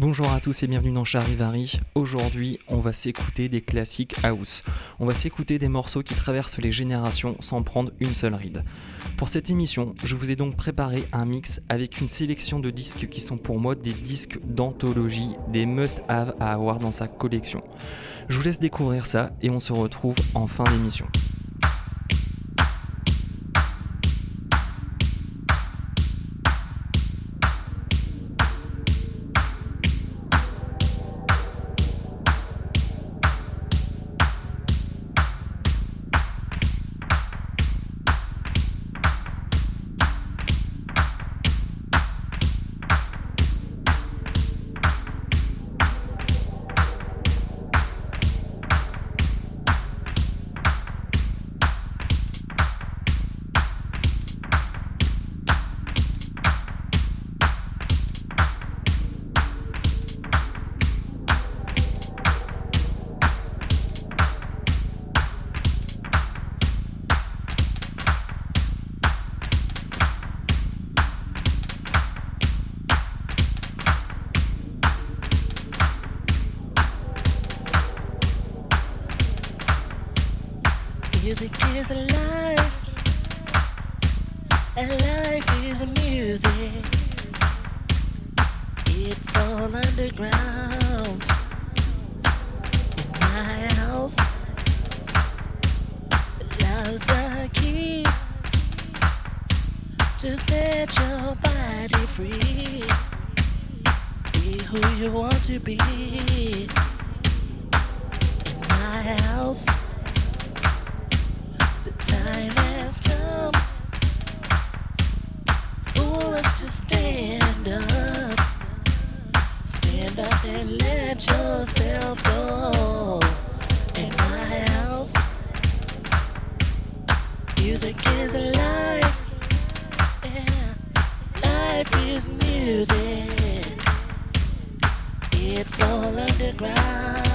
Bonjour à tous et bienvenue dans Charivari. Aujourd'hui, on va s'écouter des classiques house. On va s'écouter des morceaux qui traversent les générations sans prendre une seule ride. Pour cette émission, je vous ai donc préparé un mix avec une sélection de disques qui sont pour moi des disques d'anthologie, des must-have à avoir dans sa collection. Je vous laisse découvrir ça et on se retrouve en fin d'émission. Love's the key to set your body free. Be who you want to be in my house. The time has come for us to stand up. Stand up and let yourself go. Life is music. It's all underground.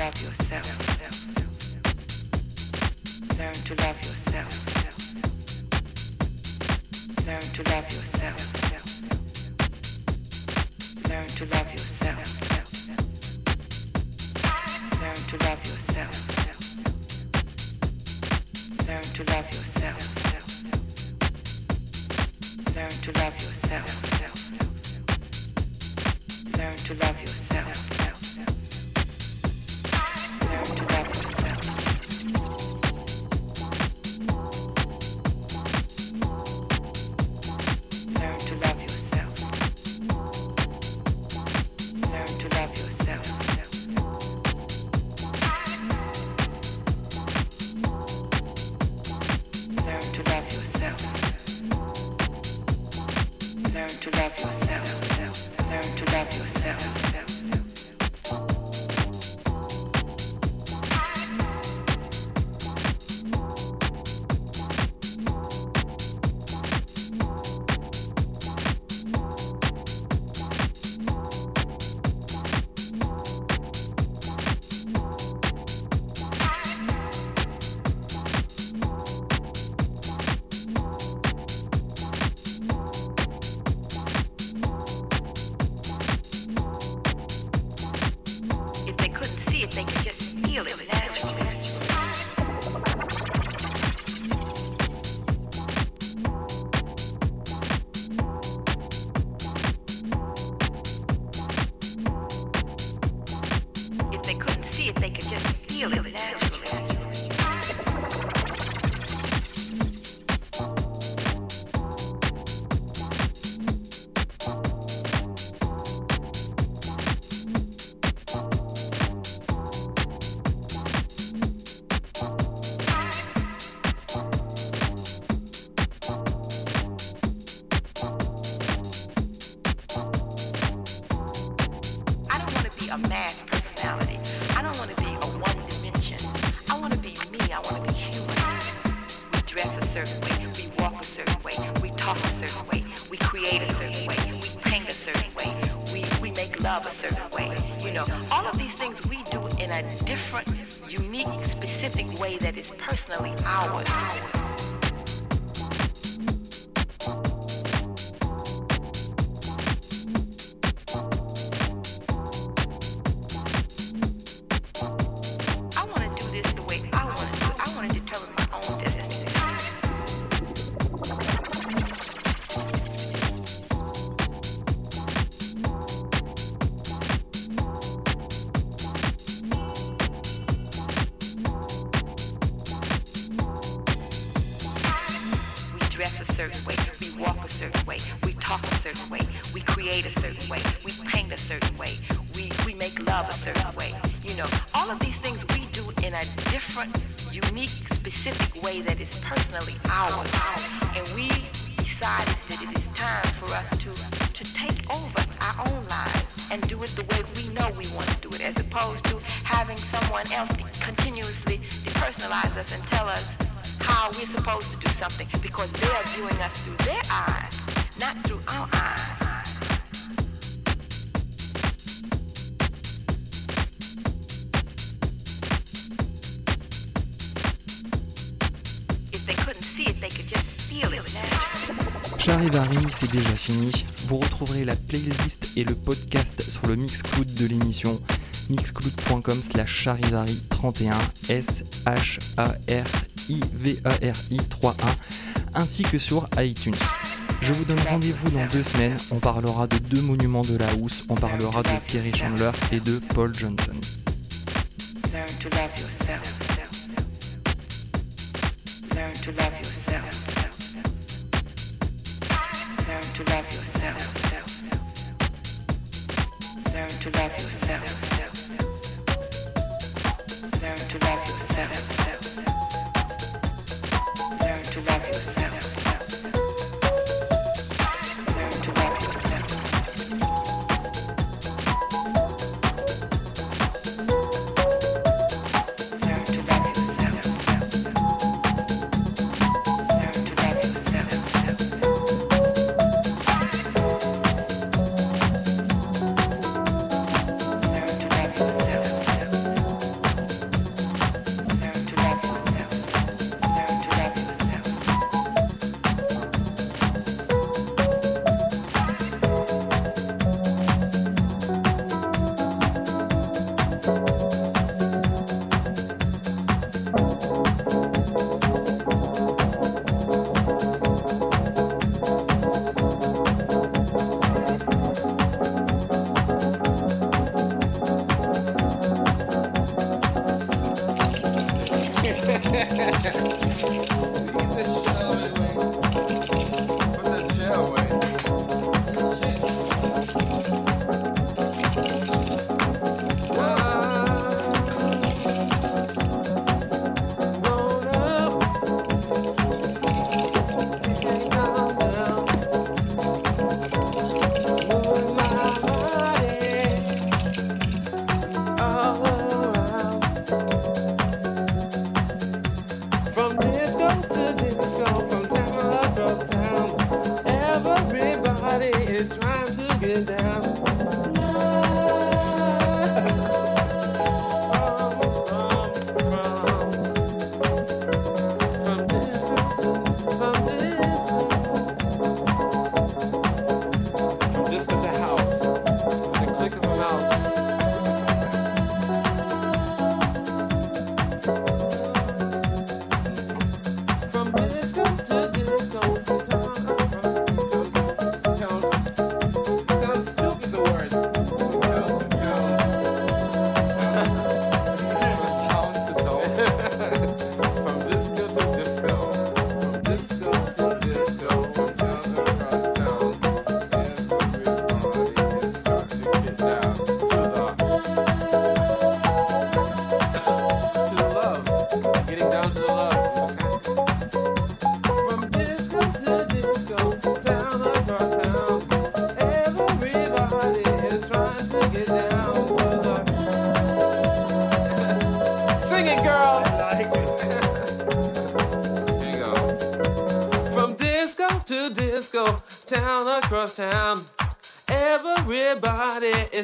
love yourself. Learn to love yourself. Learn to love yourself. Learn to love yourself. Learn to love yourself. Learn to love yourself. Learn to love yourself. Learn to love yourself. Charivari, c'est déjà fini. Vous retrouverez la playlist et le podcast sur le Mixcloud de l'émission mixcloud.com slash charivari31 s h a r i v a r i 3 a ainsi que sur iTunes. Je vous donne rendez-vous dans deux semaines. On parlera de deux monuments de la housse. On parlera de Kerry Chandler et de Paul Johnson. Learn to love yourself. Learn to love yourself. to love yourself. Learn to love yourself. Learn to love yourself.